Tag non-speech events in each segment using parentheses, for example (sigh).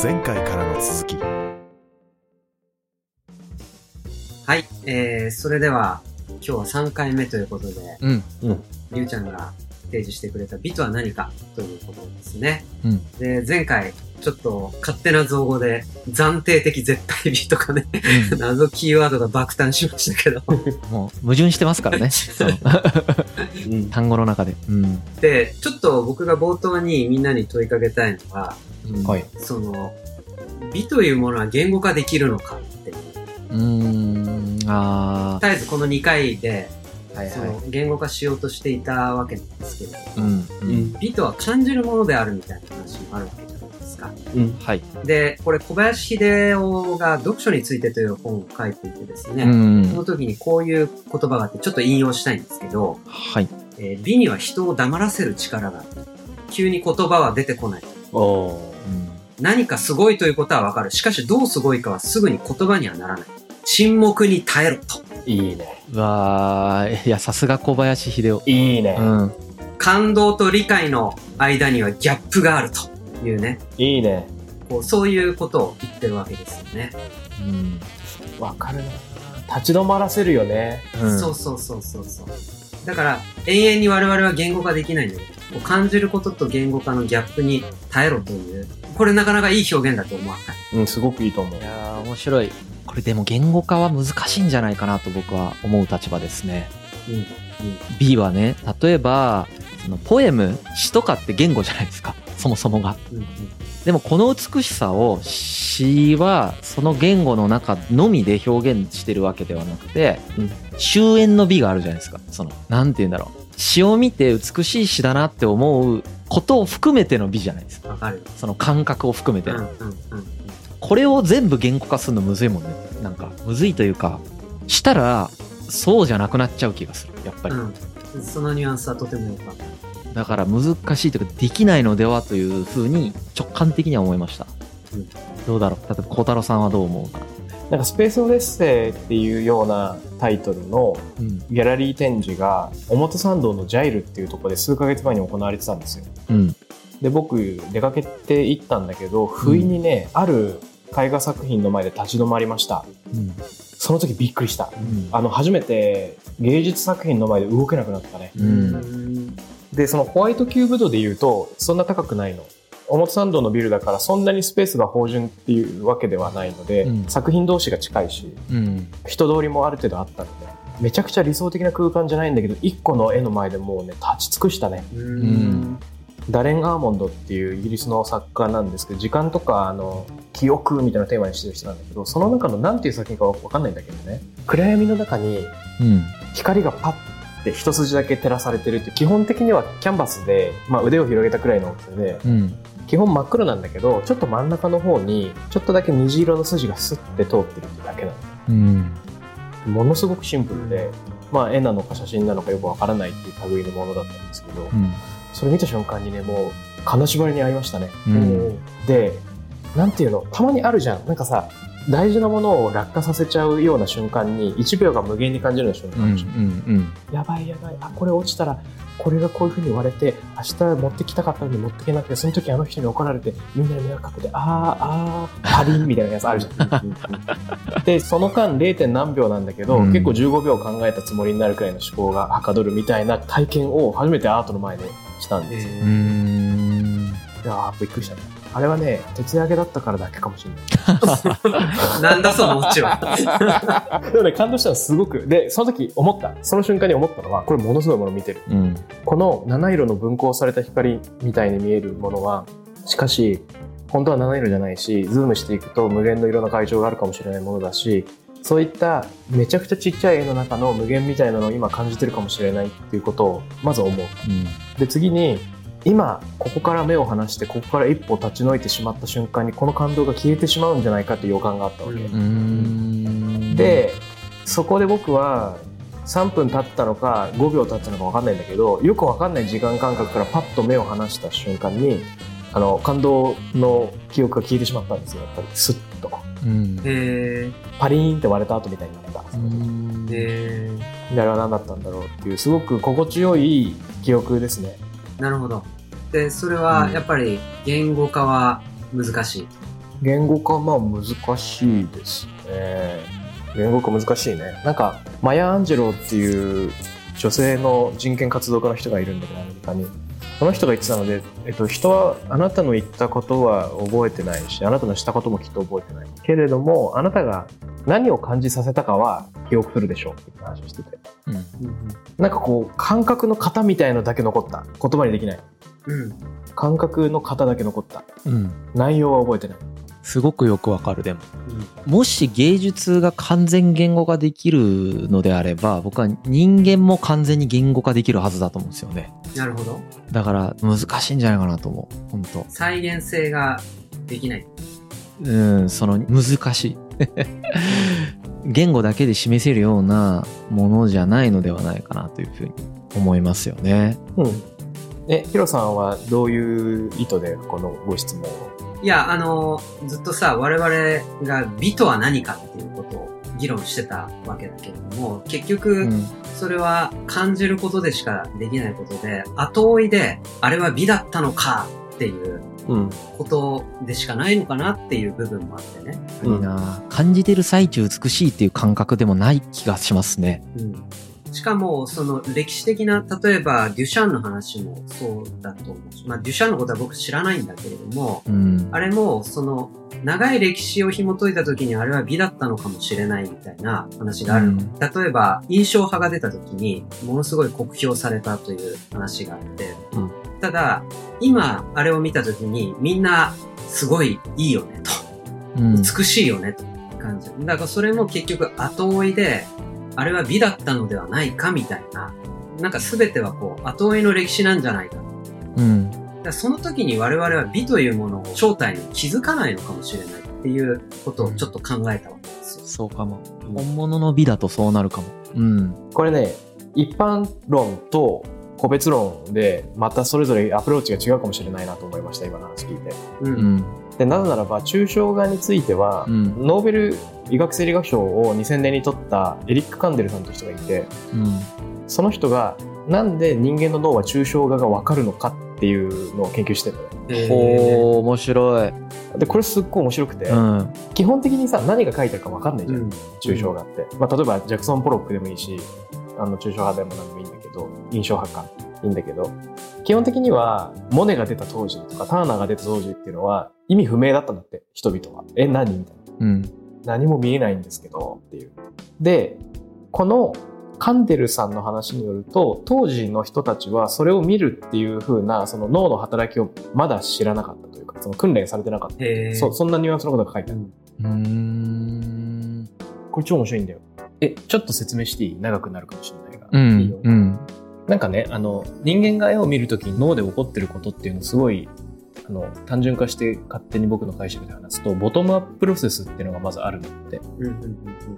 前回からの続きはい、えー、それでは、今日は3回目ということで、うん。りゅうちゃんが提示してくれた美とは何かということですね。うん。で、前回、ちょっと勝手な造語で、暫定的絶対美とかね、(laughs) 謎キーワードが爆誕しましたけど、(laughs) もう矛盾してますからね。(laughs) 単語の中で。うん。で、ちょっと僕が冒頭にみんなに問いかけたいのは、はい。その、美というものは言語化できるのかっていう。ん。あ絶えずこの2回で、あ。はいその言語化しようとしていたわけなんですけれども、うん。う。うんん。美とは感じるものであるみたいな話もあるわけじゃないですか。うん。はい。で、これ小林秀夫が読書についてという本を書いていてですね、うんその。時にこういう言葉があってちょっと引用したいんですけど、はい。えー美には人を黙らせる力がある。急に言葉は出てこない。おー。何かすごいということはわかる。しかしどうすごいかはすぐに言葉にはならない。沈黙に耐えろと。いいね。うわーいや、さすが小林秀夫。いいね。うん。感動と理解の間にはギャップがあるというね。いいね。こうそういうことを言ってるわけですよね。うん。わかるな。立ち止まらせるよね。うんそうそうそうそうそう。だから、永遠に我々は言語化できないんだけど、こう感じることと言語化のギャップに耐えろという、これなかなかいい表現だと思わない。うん、すごくいいと思うい。やー面白い。これでも言語化は難しいんじゃないかなと僕は思う立場ですね。うん。うん。B はね、例えば、そのポエム、詩とかって言語じゃないですか。そもそもが。うん。でもこの美しさを詩はその言語の中のみで表現してるわけではなくて、うん終焉の美があるじゃないですか。その、なんて言うんだろう。詩を見て美しい詩だなって思うことを含めての美じゃないですか。その感覚を含めての。うん。うん。うん。これを全部言語化するのむずいもんね。なんか、むずいというか、したら、そうじゃなくなっちゃう気がする。やっぱり。うん。そのニュアンスはとてもよかった。だから難しいというか、できないのではというふうに直感的には思いました。うんどうだろう例えば、孝太郎さんはどう思う？かなんかスペースオデッセイっていうようなタイトルのうん。ギャラリー展示が表参道のジャイルっていうところで数ヶ月前に行われてたんですよ。うん。で、僕出かけて行ったんだけど、不意にね、ある絵画作品の前で立ち止まりました。うん。その時びっくりした。うん。あの、初めて芸術作品の前で動けなくなったね。うん。ん。で、そのホワイトキューブ度で言うと、そんな高くないの。表参道のビルだからそんなにスペースが芳醇っていうわけではないので、うん作品同士が近いし、うん。人通りもある程度あったので、めちゃくちゃ理想的な空間じゃないんだけど、一個の絵の前でもうね、立ち尽くしたね。うん。ダレン・アーモンドっていうイギリスの作家なんですけど、時間とか、あの、記憶みたいなテーマにしてる人なんだけど、その中の何ていう作品かわかんないんだけどね、暗闇の中にうん。光がパッて一筋だけ照らされてるって基本的にはキャンバスで、まあ、腕を広げたくらいの大きさでうん。基本真っ黒なんだけどちょっと真ん中の方にちょっとだけ虹色の筋がスッて通ってるってだけなうん。のものすごくシンプルで、まあ、絵なのか写真なのかよくわからないっていう類のものだったんですけど、うん。それ見た瞬間にねもう金縛りに合いましたね、うんでなんていうのたまにあるじゃんなんかさ大事なものを落下させちゃうような瞬間に1秒が無限に感じるような瞬。間あるじゃんうん。やばいやばい。あ、これ落ちたら、これがこういう風に割れて、明日持ってきたかったのに持ってけなくて、その時あの人に怒られて、みんなに迷惑かけて、あー、あー、パリンみたいなやつあるじゃん。(laughs) で、その間 0. 何秒なんだけど、うん結構15秒考えたつもりになるくらいの思考がはかどるみたいな体験を初めてアートの前でしたんですよ。うーん。いやー、びっくりしたね。あれはね、徹夜明けだったからだけかもしれない。(laughs) なんだそのオチは。(laughs) でもね、感動したのすごく。で、その時思った。その瞬間に思ったのは、これものすごいものを見てる。うん。この七色の分光された光みたいに見えるものは、しかし、本当は七色じゃないし、ズームしていくと無限の色の会場があるかもしれないものだし、そういっためちゃくちゃちっちゃい絵の中の無限みたいなのを今感じてるかもしれないっていうことをまず思う。で、次に、今、ここから目を離して、ここから一歩立ち退いてしまった瞬間に、この感動が消えてしまうんじゃないかっていう予感があったわけ。で、そこで僕は、3分経ったのか5秒経ったのか分かんないんだけどよく分かんない時間感覚からパッと目を離した瞬間にあの感動の記憶が消えてしまったんですよ。やっぱりスッと。うん。へパリーンって割れた後みたいになった、うん。ー。へであれは何だったんだろうっていうすごく心地よい記憶ですね。ーなるほど。で、それはやっぱり言語化は難しい？言語化まあ難しいですね。言語化難しいね。なんかマヤ・アンジェロっていう女性の人権活動家の人がいるんだけどアメリカにその人が言ってたので、えっと、人はあなたの言ったことは覚えてないしあなたのしたこともきっと覚えてない。けれどもあなたが何を感じさせたかは記憶するでしょう。っていう話をしてて。うん。なんかこう感覚の型みたいのだけ残った。言葉にできない。うん。感覚の型だけ残った。うん。内容は覚えてないすごくよくわかる、でも。もし芸術が完全言語化できるのであれば、僕は人間も完全に言語化できるはずだと思うんですよね。なるほど。だから難しいんじゃないかなと思う。本当再現性ができない。うん、その難しい。(laughs) 言語だけで示せるようなものじゃないのではないかなというふうに思いますよね。うんえヒロさんはどういう意図でこのご質問を？いや、あの、ずっとさ、我々が美とは何かっていうことを議論してたわけだけれども、結局、うん。それは感じることでしかできないことで、後追いで、あれは美だったのかっていううんことでしかないのかなっていう部分もあってね。いいな感じてる最中美しいっていう感覚でもない気がしますね。うんしかも、その歴史的な、例えばデュシャンの話もそうだと思うし、まあデュシャンのことは僕知らないんだけれども、うん。あれも、その、長い歴史を紐解いた時にあれは美だったのかもしれないみたいな話があるの。うん例えば、印象派が出た時に、ものすごい酷評されたという話があって、うんただ、今、あれを見た時に、みんな、すごいいいよね、と。うん。美しいよね、と感じる。だからそれも結局後追いで、あれは美だったのではないか、みたいな。なんか全てはこう、後追いの歴史なんじゃないか。うん。だその時に我々は美というものを正体に気づかないのかもしれないっていうことをちょっと考えたわけですよ。そうかも。本物の美だとそうなるかも。うん。これね一般論と個別論でまたそれぞれアプローチが違うかもしれないなと思いました今の話聞いてう。うんん。でなぜならば抽象画については、うん。ノーベル医学生理学賞を2000年に取ったエリック・カンデルさんという人がいてうん。その人がなんで人間の脳は抽象画が分かるのかっていうのを研究してるのねえーほー、面白い。でこれすっごい面白くて、うん。基本的にさ何が書いてあるか分かんないじゃん、うん抽象画って、まあ、例えばジャクソン・ポロックでもいいしあの抽象派でも何でもいいんだけど印象派かいいんだけど基本的にはモネが出た当時とかターナーが出た当時っていうのは意味不明だったんだって人々はえ何？みたいなうん。何も見えないんですけどっていうでこのカンデルさんの話によると当時の人たちはそれを見るっていう風なその脳の働きをまだ知らなかったというかその訓練されてなかった、そそんなニュアンスのことが書いてあるうんうーん。これ超面白いんだよ。え、ちょっと説明していい？長くなるかもしれないが。ういいよん。うん。なんかね、あの、人間が絵を見るときに脳で起こってることっていうのをすごい、あの、単純化して勝手に僕の解釈で話すと、ボトムアッププロセスっていうのがまずあるんだって。うんうん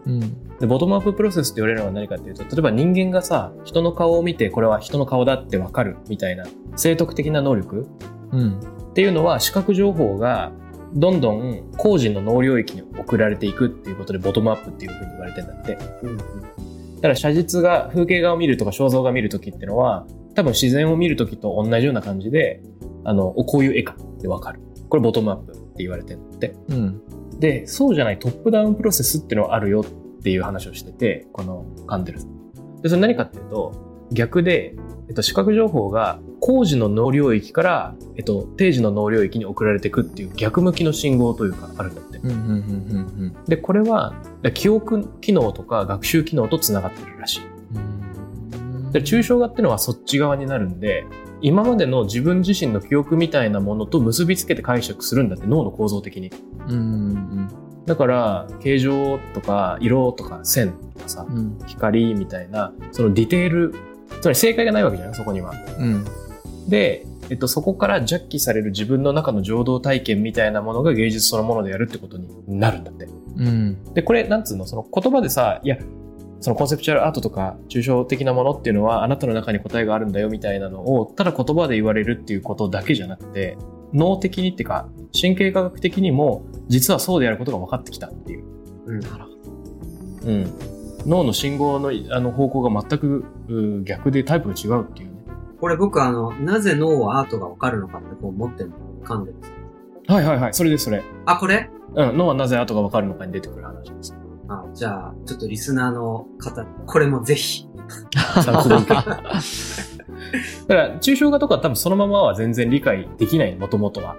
うん。で、ボトムアッププロセスって言われるのは何かっていうと、例えば人間がさ、人の顔を見て、これは人の顔だってわかるみたいな、生徳的な能力うん。っていうのは視覚情報がどんどん個人の脳領域に送られていくっていうことでボトムアップっていうふうに言われてんだって。うんうんだから写実画、風景画を見るとか肖像画を見るときっていうのは、多分自然を見るときと同じような感じで、あの、おこういう絵かってわかる。これボトムアップって言われてるって。うん。で、そうじゃないトップダウンプロセスっていうのはあるよっていう話をしてて、このカンデルさん。で、それ何かっていうと、逆で、えっと、視覚情報が工事の脳領域から、えっと、定時の脳領域に送られていくっていう逆向きの信号というかあるん。で、これは、記憶機能とか学習機能と繋がってるらしい。うん。で抽象画っていうのはそっち側になるんで今までの自分自身の記憶みたいなものと結びつけて解釈するんだって脳の構造的にうん。だから形状とか色とか線とかさうん。光みたいなそのディテールつまり正解がないわけじゃないそこにはうん。で、えっと、そこからジャッキされる自分の中の情動体験みたいなものが芸術そのものでやるってことになるんだって。うん。で、これ、なんつうの、その言葉でさ、いや、そのコンセプチュアルアートとか抽象的なものっていうのはあなたの中に答えがあるんだよみたいなのをただ言葉で言われるっていうことだけじゃなくて脳的にっていうか神経科学的にも実はそうであることが分かってきたっていう、うん。なるほど。うん、脳の信号のあの方向が全くう逆でタイプが違うっていう。ねこれ僕あの、なぜ脳はアートがわかるのかってこう思ってるの噛んでるんですはいはいはいそれですそれあ、これ？うん、のはなぜ後がわかるのかに出てくる話です。あじゃあ、ちょっとリスナーの方、これもぜひ。(laughs) だから、抽象画とか多分そのままは全然理解できない、もともとは。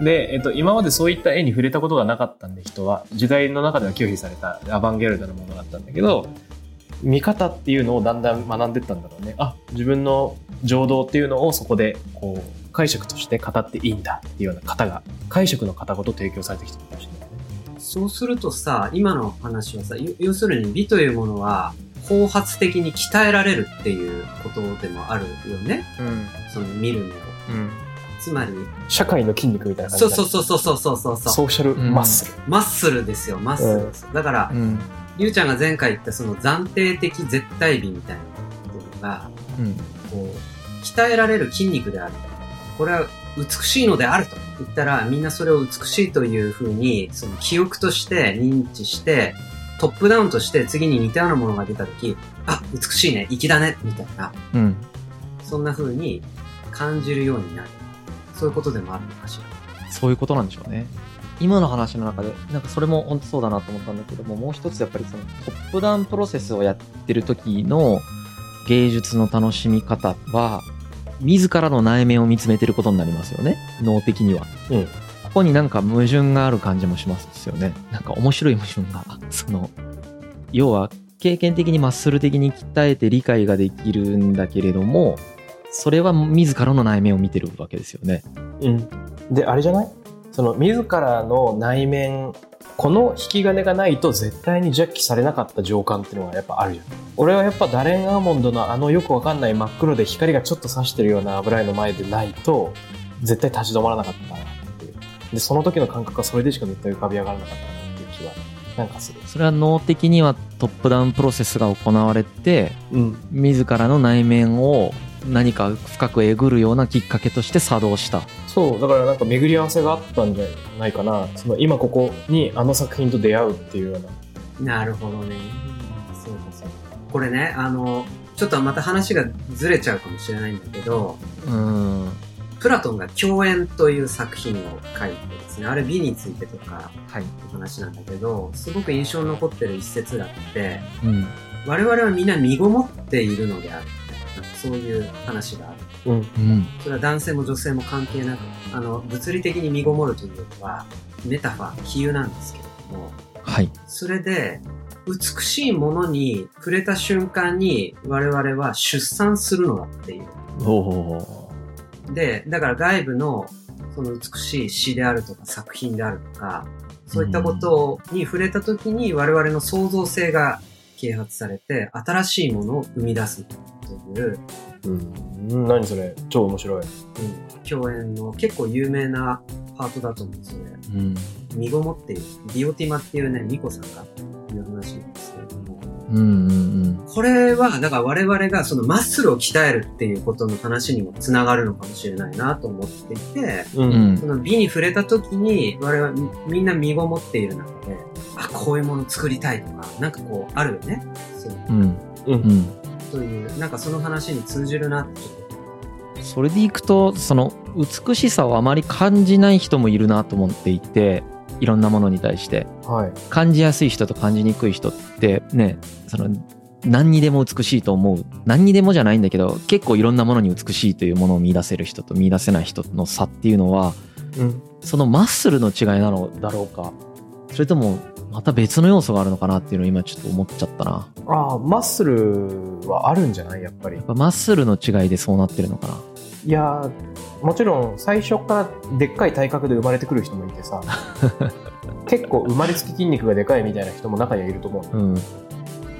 で、えっと、今までそういった絵に触れたことがなかったんで、人は。時代の中では拒否されたアバンギャルドなものだったんだけど、見方っていうのをだんだん学んでったんだろうね。あ、自分の情動っていうのをそこで、こう、解釈として語っていいんだっていうような型が、解釈の型ごと提供されてきたかもしれないね。そうするとさ、今の話はさ、要要するに美というものは、後発的に鍛えられるっていうことでもあるよね。うん。その見る目を。うん。つまり、社会の筋肉みたいな感じそうそうそうそうそうそうそう。ソーシャルマッスル。マッスルですよ、マッスルです。だから、うん。りゅうちゃんが前回言ったその暫定的絶対美みたいなことが、うん。こう、鍛えられる筋肉である。これは美しいのであると言ったら、みんなそれを美しいというふうに、その記憶として認知して、トップダウンとして次に似たようなものが出たとき、あ、美しいね、粋だね、みたいな、うん。そんな風に感じるようになる。そういうことでもあるのかしら。そういうことなんでしょうね。今の話の中で、なんかそれも本当そうだなと思ったんだけども、もう一つやっぱりそのトップダウンプロセスをやってる時の芸術の楽しみ方は、自らの内面を見つめてることになりますよね。脳的には。うんここになんか矛盾がある感じもしますよね。なんか面白い矛盾が。(laughs) その、要は経験的にマッスル的に鍛えて理解ができるんだけれども、それは自らの内面を見てるわけですよね。うん。で、あれじゃない？その、自らの内面、この引き金がないと絶対にジャッキされなかった情感っていうのがやっぱあるじゃん。俺はやっぱダレンアーモンドのあのよくわかんない真っ黒で光がちょっと差してるような油絵の前でないと、絶対立ち止まらなかったなっていう。で、その時の感覚はそれでしか絶対浮かび上がらなかったなっていう気は、なんかする。それは脳的にはトップダウンプロセスが行われてうん。自らの内面を何か深くえぐるようなきっかけとして作動したそう、だからなんか巡り合わせがあったんじゃないかな。その今ここにあの作品と出会うっていうような。なるほどね。そうかそうか。これね、あの、ちょっとまた話がずれちゃうかもしれないんだけど、うんプラトンが共演という作品を書いてですね、あれ美についてとかはいお話なんだけど、すごく印象に残ってる一節があって、うん我々はみんな身ごもっているのであるみたいな。なんかそういう話が。うん。うんそれは男性も女性も関係なく、あの、物理的に身ごもるというのは、メタファー、比喩なんですけれども、はいそれで、美しいものに触れた瞬間に我々は出産するのだっていう。で、だから外部のその美しい詩であるとか作品であるとか、そういったことに触れた時に我々の創造性が啓発されて、新しいものを生み出すという、うん。何それ？超面白い。うん、共演の結構有名なパートだと思うんですよね。うん身ごもっている。ディオティマっていうね、ミコさんが言う話なんですけれども、うんうんこれは、だから我々がそのマッスルを鍛えるっていうことの話にもつながるのかもしれないなと思っていて、う。うんうんんその美に触れた時に我々はみみんな身ごもっている中で、あ、こういうもの作りたいとか、なんかこうあるよね。そううんう。うんんという、なんかその話に通じるなってそれでいくとその美しさをあまり感じない人もいるなと思っていていろんなものに対してはい。感じやすい人と感じにくい人ってねその何にでも美しいと思う何にでもじゃないんだけど結構いろんなものに美しいというものを見出せる人と見出せない人の差っていうのはうん。そのマッスルの違いなのだろうかそれともまた別の要素があるのかなっていうのを今ちょっと思っちゃったな。ああ、マッスルはあるんじゃない？やっぱり。やっ。ぱマッスルの違いでそうなってるのかな。いやーもちろん最初からでっかい体格で生まれてくる人もいてさ。(laughs) 結構生まれつき筋肉がでかいみたいな人も中にはいると思う。うん。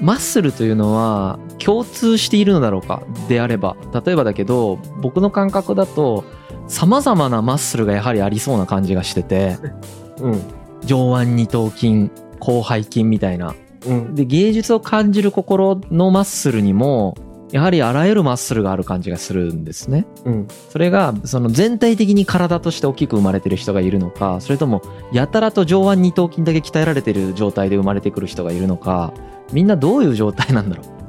マッスルというのは共通しているのだろうかであれば例えばだけど僕の感覚だとさまざまなマッスルがやはりありそうな感じがしてて。(laughs) うん上腕二頭筋広背筋みたいな。うん。で芸術を感じる心のマッスルにもやはりあらゆるマッスルがある感じがするんですね。うん。それがその全体的に体として大きく生まれてる人がいるのかそれともやたらと上腕二頭筋だけ鍛えられてる状態で生まれてくる人がいるのかみんなどういう状態なんだろう。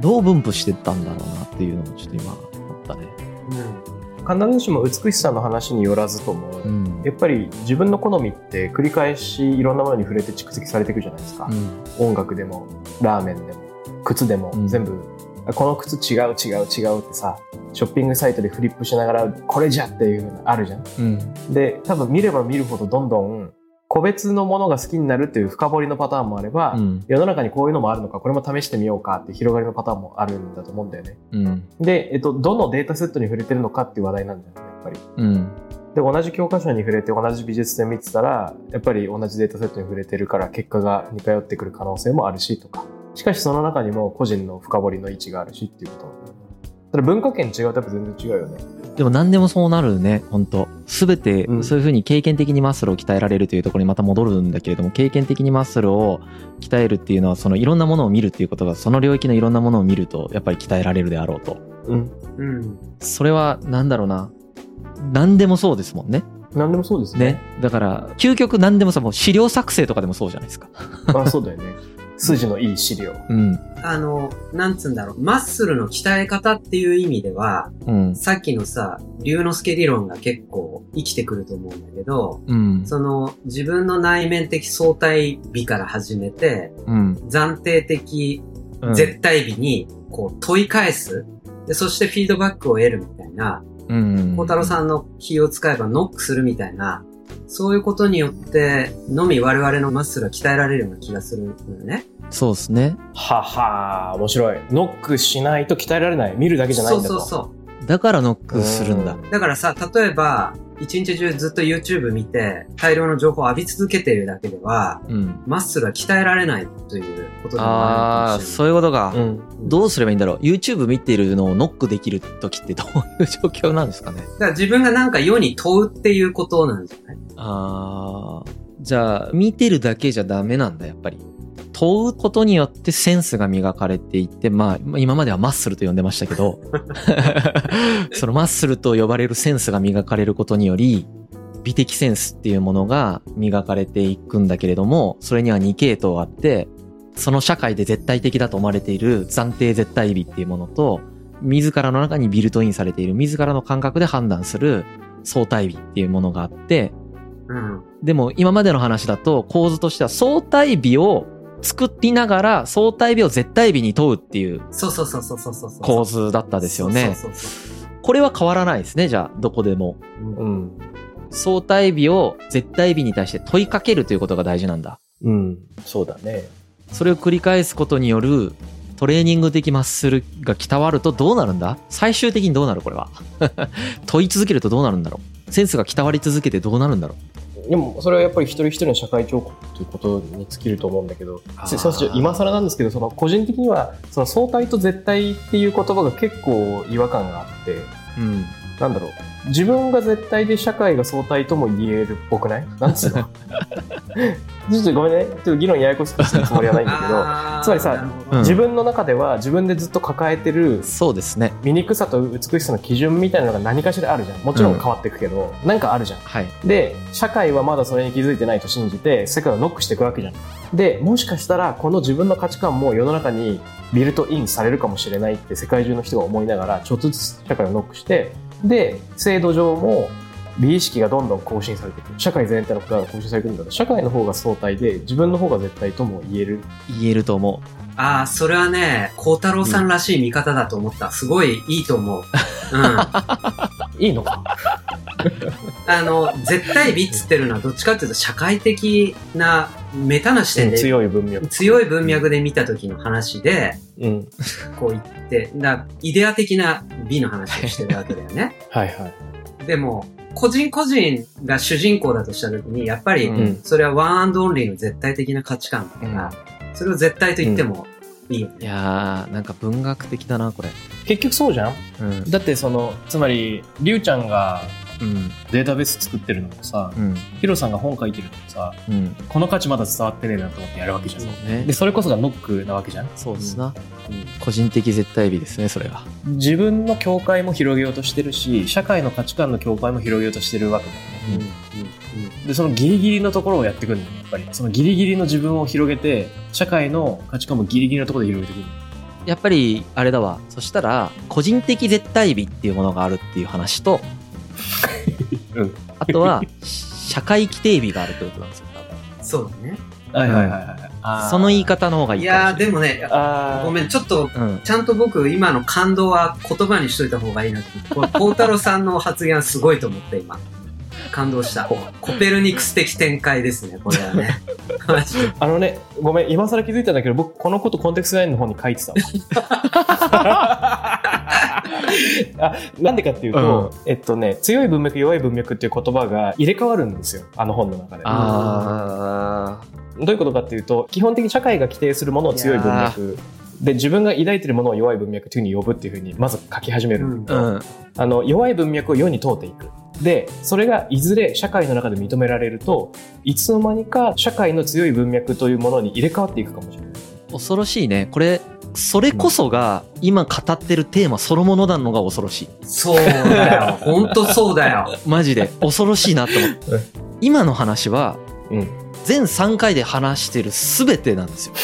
どう分布してったんだろうなっていうのをちょっと今思ったね。うん。必ずしも美しさの話によらずとも、うん。やっぱり自分の好みって繰り返しいろんなものに触れて蓄積されていくじゃないですか、音楽でもラーメンでも靴でもうん。全部、この靴違う違う違うってさショッピングサイトでフリップしながらこれじゃっていうのあるじゃん。うん。で多分見れば見るほどどんどん個別のものが好きになるっていう深掘りのパターンもあれば、うん。世の中にこういうのもあるのかこれも試してみようかって広がりのパターンもあるんだと思うんだよね。うん。で、えっと、どのデータセットに触れてるのかっていう話題なんだよねやっぱり。うん。で同じ教科書に触れて同じ美術展見てたらやっぱり同じデータセットに触れてるから結果が似通ってくる可能性もあるしとか。しかしその中にも個人の深掘りの位置があるしっていうことなんだよねただ文化圏違うとやっぱ全然違うよね。でも何でもそうなるね本当すべてうん。そういうふうに経験的にマッスルを鍛えられるというところにまた戻るんだけれども経験的にマッスルを鍛えるっていうのはそのいろんなものを見るっていうことがその領域のいろんなものを見るとやっぱり鍛えられるであろうと。うんうん。それはなんだろうな。何でもそうですもんね。何でもそうですね。ね。だから究極何でもさもう資料作成とかでもそうじゃないですか。(laughs) あそうだよね筋のいい資料。うん。あの、なんつうんだろう、マッスルの鍛え方っていう意味では、うん。さっきのさ、龍之介理論が結構生きてくると思うんだけど、うん。その自分の内面的相対美から始めて、うん。暫定的うん。絶対美にこう問い返す。で、そしてフィードバックを得るみたいな、うん。孝太郎さんの気を使えばノックするみたいな、そういうことによって、のみ我々のマッスルは鍛えられるような気がするのよね。そうですねはは面白いノックしないと鍛えられない見るだけじゃないんだとそうそうそう。だからノックするんだ。うだからさ、例えば、一日中ずっと YouTube 見て、大量の情報を浴び続けているだけでは、うん。マッスルは鍛えられないということでもああ。そういうことか、うん。どうすればいいんだろう ?YouTube 見てるのをノックできる時ってどういう状況なんですかね？だから自分がなんか世に問うっていうことなんじゃない？あー。じゃあ、見てるだけじゃダメなんだ、やっぱり。問うことによってセンスが磨かれていって、まあ、今まではマッスルと呼んでましたけど、(laughs) そのマッスルと呼ばれるセンスが磨かれることにより、美的センスっていうものが磨かれていくんだけれども、それには2系統あって、その社会で絶対的だと思われている暫定絶対美っていうものと、自らの中にビルトインされている自らの感覚で判断する相対美っていうものがあって、うん。でも今までの話だと構図としては相対美を作りながら相対美を絶対美に問うっていうそうそうそうそうそうそうそう。構図だったですよね。これは変わらないですね、じゃあ、どこでも。うん相対美を絶対美に対して問いかけるということが大事なんだ。うんそうだねそれを繰り返すことによるトレーニング的マッスルが鍛わるとどうなるんだ？最終的にどうなるこれは？(laughs) 問い続けるとどうなるんだろう？センスが鍛わり続けてどうなるんだろう？でもそれはやっぱり一人一人の社会彫刻ということに尽きると思うんだけど今更なんですけどその個人的にはその相対と絶対っていう言葉が結構違和感があってうん。なんだろう自分が絶対で社会が相対とも言えるっぽくない？なんつうの？(laughs) ちょっとごめんね。ちょっと議論ややこしくするつもりはないんだけど。つまりさうん。自分の中では自分でずっと抱えてるそうですね。醜さと美しさの基準みたいなのが何かしらあるじゃん。もちろん変わっていくけど、なんかあるじゃん。はい。で社会はまだそれに気づいてないと信じて世界をノックしていくわけじゃん。でもしかしたらこの自分の価値観も世の中にビルトインされるかもしれないって世界中の人が思いながらちょっとずつ社会をノックしてで制度上も美意識がどんどん更新されていく社会全体のことが更新されていくんだから社会の方が相対で自分の方が絶対とも言える言えると思う。ああ、それはね、孝太郎さんらしい見方だと思った。すごいいいと思う。うん。あ (laughs) いいのか？(laughs) の、絶対美っつってるのはどっちかっていうと社会的なメタな視点で、強い文脈強い文脈で見た時の話で、うんこう言って、だイデア的な美の話をしてるわけだよね。(laughs) はいはいでも、個人個人が主人公だとした時に、やっぱり、うんそれはワンアンドオンリーの絶対的な価値観だから、それを絶対と言ってもいいよね。いやー、なんか文学的だな、これ。結局そうじゃん？うん。だってそのつまりりゅうちゃんがうん。データベース作ってるのもさうん。ヒロさんが本書いてるのもさうん。この価値まだ伝わってねえなと思ってやるわけじゃんねで。それこそがノックなわけじゃんそうですな。個人的絶対美ですね、それが。自分の境界も広げようとしてるし社会の価値観の境界も広げようとしてるわけだよねでそのギリギリのところをやっていくんだよねやっぱりそのギリギリの自分を広げて社会の価値観もギリギリのところで広げていくやっぱり、あれだわ。そしたら、個人的絶対美っていうものがあるっていう話と、あとは、社会規定日があるってことなんですよ、多分そうだね。はいはいはいはい。その言い方の方がいいいかもしれない。やー、でもね、ごめん、ちょっと、うん。ちゃんと僕、今の感動は言葉にしといた方がいいなって。これ、孝太郎さんの発言はすごいと思って、今。感動した。コペルニクス的展開ですね、これはね。(laughs) マジであのね、ごめん、今更気づいたんだけど、僕、このことコンテクスト9の方に書いてたわ (laughs) (laughs) あなんでかっていうと、えっとね、強い文脈、弱い文脈っていう言葉が入れ替わるんですよ、あの本の中で。あどういうことかっていうと、基本的に社会が規定するものを強い文脈。で、自分が抱いてるものを弱い文脈というふうに呼ぶっていうふうに、まず書き始める。うんー。うん。あの、弱い文脈を世に通っていく。で、それがいずれ社会の中で認められると、いつの間にか社会の強い文脈というものに入れ替わっていくかもしれない。恐ろしいね。これ、それこそが、今語ってるテーマそのものなのが恐ろしい。そうだよ。(laughs) ほんとそうだよ。マジで。恐ろしいなと思ってうん。今の話は、うん。全3回で話してる全てなんですよ。(laughs)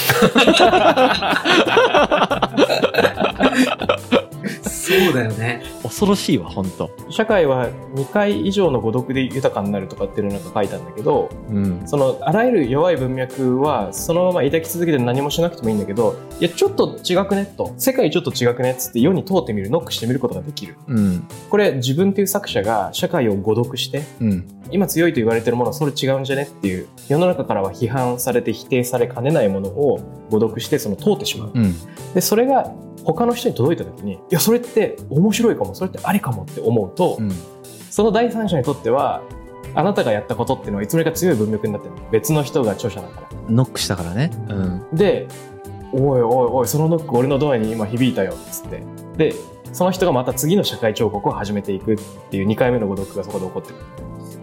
そうだよね。恐ろしいわ、本当社会は2回以上の誤読で豊かになるとかっていうのなんか書いたんだけど、うん。そのあらゆる弱い文脈はそのまま抱き続けて何もしなくてもいいんだけど、いや、ちょっと違くね？と、世界ちょっと違くねっつって世に通ってみる、ノックしてみることができる。うん。これ自分っていう作者が社会を誤読して、うん。今強いと言われてるものはそれ違うんじゃねっていう、世の中からは批判されて否定されかねないものを誤読してその通ってしまう。うん。で、それが他の人に届いた時に、いや、それって面白いかも、それってありかもって思うと、うん。その第三者にとっては、あなたがやったことっていうのはいつの間にか強い文脈になってるの別の人が著者だから。ノックしたからね。うん。で、おいおいおい、そのノック俺のドアに今響いたよ、つって。で、その人がまた次の社会彫刻を始めていくっていう2回目の誤読がそこで起こってくる。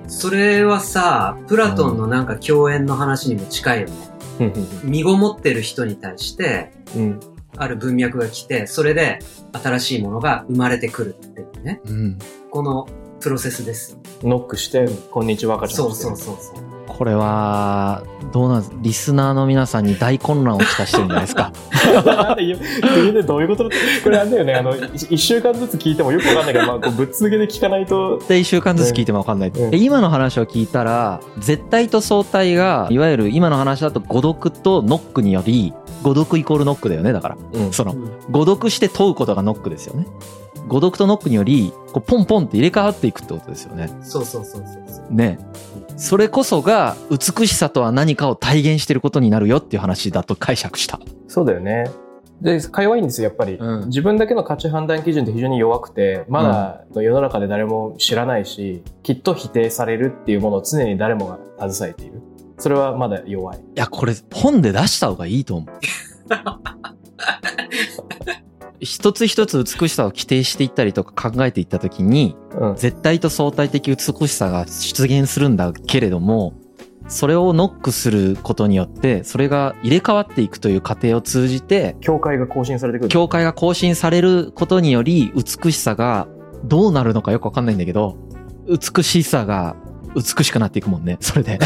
それはさ、プラトンのなんか共演の話にも近いよね。身ごもってる人に対して、うん。ある文脈が来て、それで新しいものが生まれてくるっていうね。うん。このプロセスです。ノックして、こんにちは、赤ちゃんそうそうそうそう。これは、どうなんですリスナーの皆さんに大混乱をきたしてるんじゃないですか。(laughs) どういうこと？だこれあれだよね、あの、い一週間ずつ聞いてもよくわかんないから、まあ、こうぶっ続けで聞かないと、で、一週間ずつ聞いても分かんない。うんで今の話を聞いたら、絶対と相対が、いわゆる今の話だと誤読とノックにより、誤読イコールノックだよね、だから。うんその、誤読して問うことがノックですよね。誤読とノックにより、こうポンポンって入れ替わっていくってことですよね。そうそうそうそう。ね。それこそが美しさとは何かを体現してることになるよっていう話だと解釈した。そうだよね。で、か弱いんですよ、やっぱり。うん自分だけの価値判断基準って非常に弱くて、まだ世の中で誰も知らないし、きっと否定されるっていうものを常に誰もが携えている。それはまだ弱い。いや、これ本で出した方がいいと思う。(laughs) 一つ一つ美しさを規定していったりとか考えていったときに、うん。絶対と相対的美しさが出現するんだけれども、それをノックすることによって、それが入れ替わっていくという過程を通じて、境界が更新されてくる。境界が更新されることにより、美しさがどうなるのかよくわかんないんだけど、美しさが美しくなっていくもんね、それで。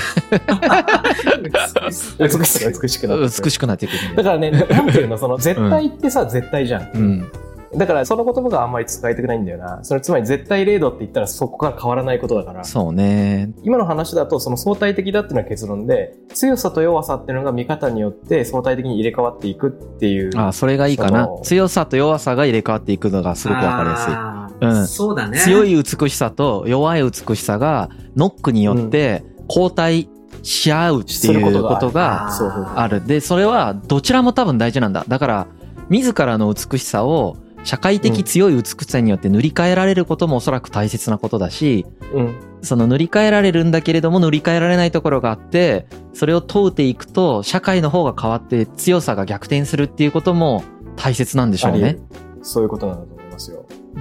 美しさが美しくなってくる美しくなっていく。(laughs) だからね、なんていうの、その、絶対ってさ、絶対じゃん。うん。だから、その言葉があんまり使いたくないんだよな。それ、つまり絶対0度って言ったらそこから変わらないことだから。そうね。今の話だと、その相対的だっていうのが結論で、強さと弱さっていうのが見方によって相対的に入れ替わっていくっていう。あそれがいいかな。強さと弱さが入れ替わっていくのがすごくわかりやすい。うんそうだね。強い美しさと弱い美しさがノックによって交代し合うっていうことがある。で、それはどちらも多分大事なんだ。だから、自らの美しさを社会的強い美しさによって塗り替えられることもおそらく大切なことだし、うん。その塗り替えられるんだけれども塗り替えられないところがあって、それを問うていくと社会の方が変わって強さが逆転するっていうことも大切なんでしょうね。そういうことなんだと思いますよ。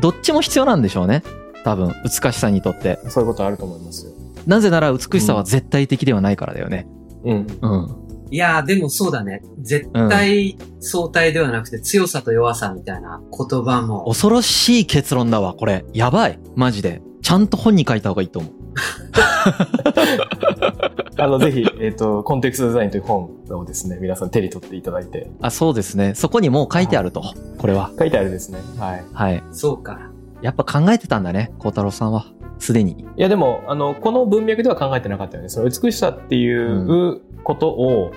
どっちも必要なんでしょうね。多分、美しさにとって。そういうことあると思いますよ。なぜなら美しさは絶対的ではないからだよね。うん。うん。いやー、でもそうだね。絶対相対ではなくて強さと弱さみたいな言葉も。恐ろしい結論だわ、これ。やばい。マジで。ちゃんと本に書いた方がいいと思う。(laughs) あの、ぜひ、(laughs) えっ、と、コンテクストデザインという本をですね、皆さん手に取っていただいて、あ、そうですね。そこにもう書いてあると。これは。書いてあるですね。はい。はい。そうか。やっぱ考えてたんだね、孝太郎さんは。すでに。いやでもあのこの文脈では考えてなかったよねその美しさっていうことを、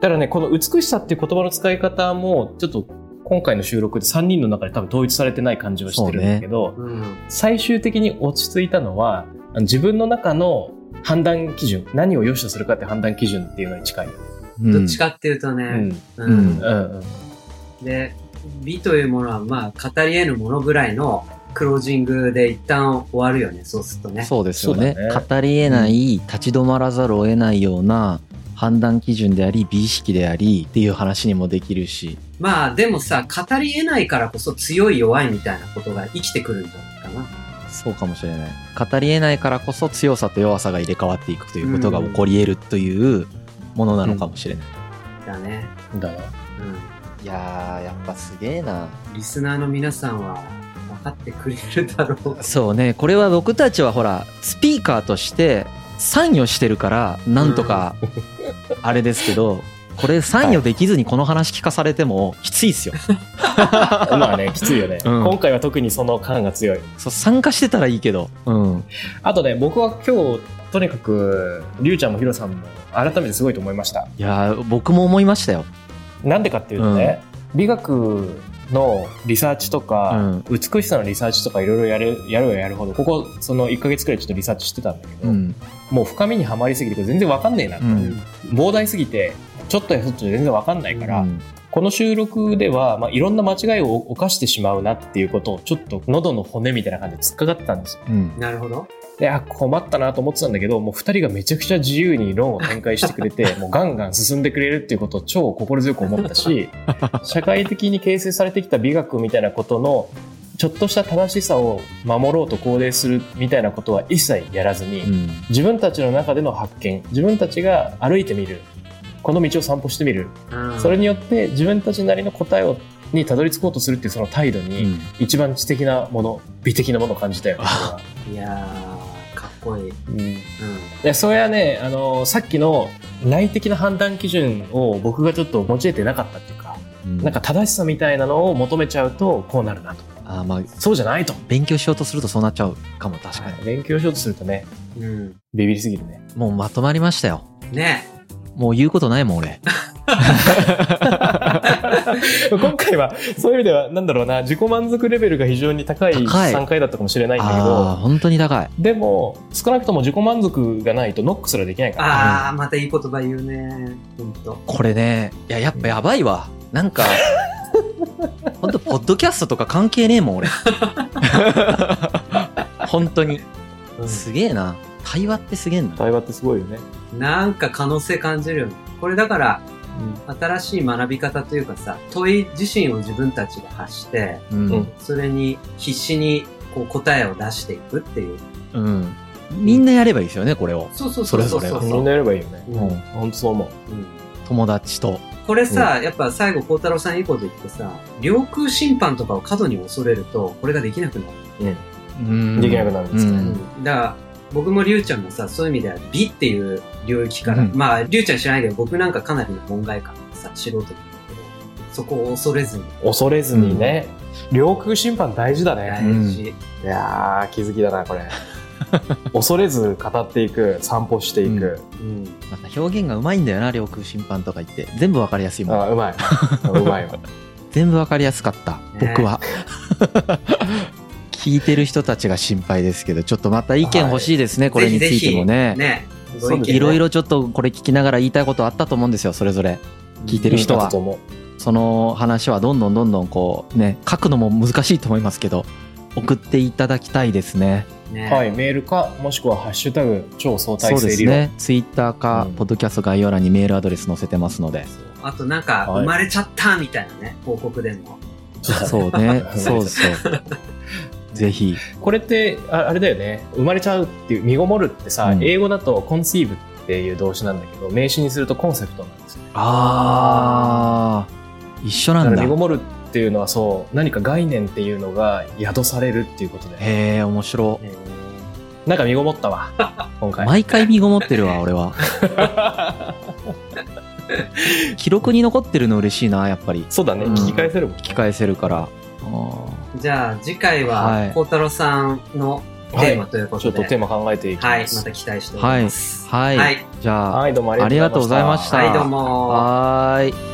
だからねこの美しさっていう言葉の使い方もちょっと今回の収録で3人の中で多分統一されてない感じはしてるんだけど、うん。最終的に落ち着いたのはあの自分の中の判断基準何を良しとするかって判断基準っていうのに近い。どっちかっていうとね、うんううんん。うんうんで、美というものは、まあ、語り得ぬものぐらいのクロージングで一旦終わるよね、そうするとね。そうですよねね語り得ない、立ち止まらざるを得ないような判断基準であり、美意識でありっていう話にもできるし。まあ、でもさ、語り得ないからこそ強い弱いみたいなことが生きてくるんじゃないかな。そうかもしれない。語り得ないからこそ強さと弱さが入れ替わっていくということが起こり得るというものなのかもしれない。だね。だな。ういやー、やっぱすげえな。ん。リスナーの皆さんは分かってくれるだろう。そうね、これは僕たちはほら、スピーカーとして参与してるから、なんとか、あれですけど、これ参与できずにこの話聞かされてもきついっすよ。(laughs) まあね、きついよね、うん今回は特にその感が強い。そう参加してたらいいけど。うん。あとね、僕は今日、とにかく、りゅうちゃんもひろさんも改めてすごいと思いました。いやー、僕も思いましたよ。なんでかっていうとね、美学のリサーチとか、美しさのリサーチとかいろいろやる、やるはやるほど、ここ、その1ヶ月くらいちょっとリサーチしてたんだけど、うん。もう深みにはまりすぎて、全然わかんねえなと、うん膨大すぎて、ちょっとやそっとで全然わかんないから、うんこの収録では、まあ、いろんな間違いを犯してしまうなっていうことを、ちょっと喉の骨みたいな感じで突っかかってたんですよ。うん。なるほど。で、あ、困ったなと思ってたんだけど、もう二人がめちゃくちゃ自由に論を展開してくれて、(laughs) もうガンガン進んでくれるっていうことを超心強く思ったし、(laughs) 社会的に形成されてきた美学みたいなことの、ちょっとした正しさを守ろうと肯定するみたいなことは一切やらずに、うん。自分たちの中での発見、自分たちが歩いてみる、この道を散歩してみる、うんそれによって自分たちなりの答えをにたどり着こうとするっていうその態度うに、ん一番知的なもの、美的なものを感じたよね。いやー、かっこいい。うんうん。でそれはね、あのさっきの内的な判断基準を僕がちょっと持ち得てなかったっていうか、うんなんか正しさみたいなのを求めちゃうとこうなるなと。あーまあ、そうじゃないと。勉強しようとするとそうなっちゃうかも、確かに。勉強しようとするとね、うん。ビビりすぎるね。もうまとまりましたよ。ね。もう言うことないもん、俺。(laughs) 今回はそういう意味ではなんだろうな自己満足レベルが非常に高い高い3回だったかもしれないんだけああー、ど本当に高い。でも少なくとも自己満足がないとノックすらできないから、あー、またいい言葉言うね。ほんと。これね、いや、やっぱやばいわ。なんか、(laughs) 本当ポッドキャストとか関係ねえもん、俺。(laughs) 本当に。すげえな。対話ってすげえんだ。対話ってすごいよね、なんか可能性感じるよね。これだから、新しい学び方というかさ、問い自身を自分たちが発して、うん。うんそれに必死にこう答えを出していくっていう。うん。みんなやればいいですよね、これを。そうそうそうそうそれぞれみんなやればいいよね、うんうん本当そう思ううん友達と。これさ、やっぱ最後孝太郎さんいいこと言ってさ、領空侵犯とかを過度に恐れると、これができなくなる。うんできなくなるんですねうんだから、僕もりゅうちゃんもさ、そういう意味では美っていう領域から、うん。まあ、りゅうちゃん知らないけど、僕なんかかなりの門外漢でさ、素人なんだけど、そこを恐れずに、恐れずにね、領空侵犯大事だね、大事。いやー気づきだなこれ。(laughs) 恐れず語っていく散歩していく、うん。また表現がうまいんだよな、領空審判とか言って。全部わかりやすいもん。あうまい。うま (laughs) いわ。全部わかりやすかった。僕は。聞いてる人たちが心配ですけど、ちょっとまた意見欲しいですね、これについてもね。ね。いろいろちょっとこれ聞きながら言いたいことあったと思うんですよ、それぞれ。聞いてる人はだと思うその話はどんどんどんどんこうね、書くのも難しいと思いますけど、送っていただきたいですね。ね。はい、メールか、もしくはハッシュタグ、超相そう対性理論。ですね。ツイッターか、うんポッドキャスト概要欄にメールアドレス載せてますので。あとなんか、はい生まれちゃったみたいなね、報告でも。そうね。(laughs) そうそう。(laughs) (laughs) ぜひ。これってあ、あれだよね。生まれちゃうっていう、身ごもるってさ、うん英語だと conceive っていう動詞なんだけど、名詞にするとコンセプトなんですよね。あー、一緒なんだだ身。ごもるっていうのはそう、何か概念っていうのが宿されるっていうことで。へえ、面白。えなんか身ごもったわ、(laughs) 今回。毎回身ごもってるわ、俺は。(laughs) 記録に残ってるの嬉しいな、やっぱり。そうだね、うん聞き返せるもん。聞き返せるから。あーじゃあ次回ははい孝太郎さんのテーマということで、ちょっとテーマ考えていきはい、ます。また期待しております。はい。はい。じゃあ、はい、どうもあありがとうございましたはい、どうも。はーい。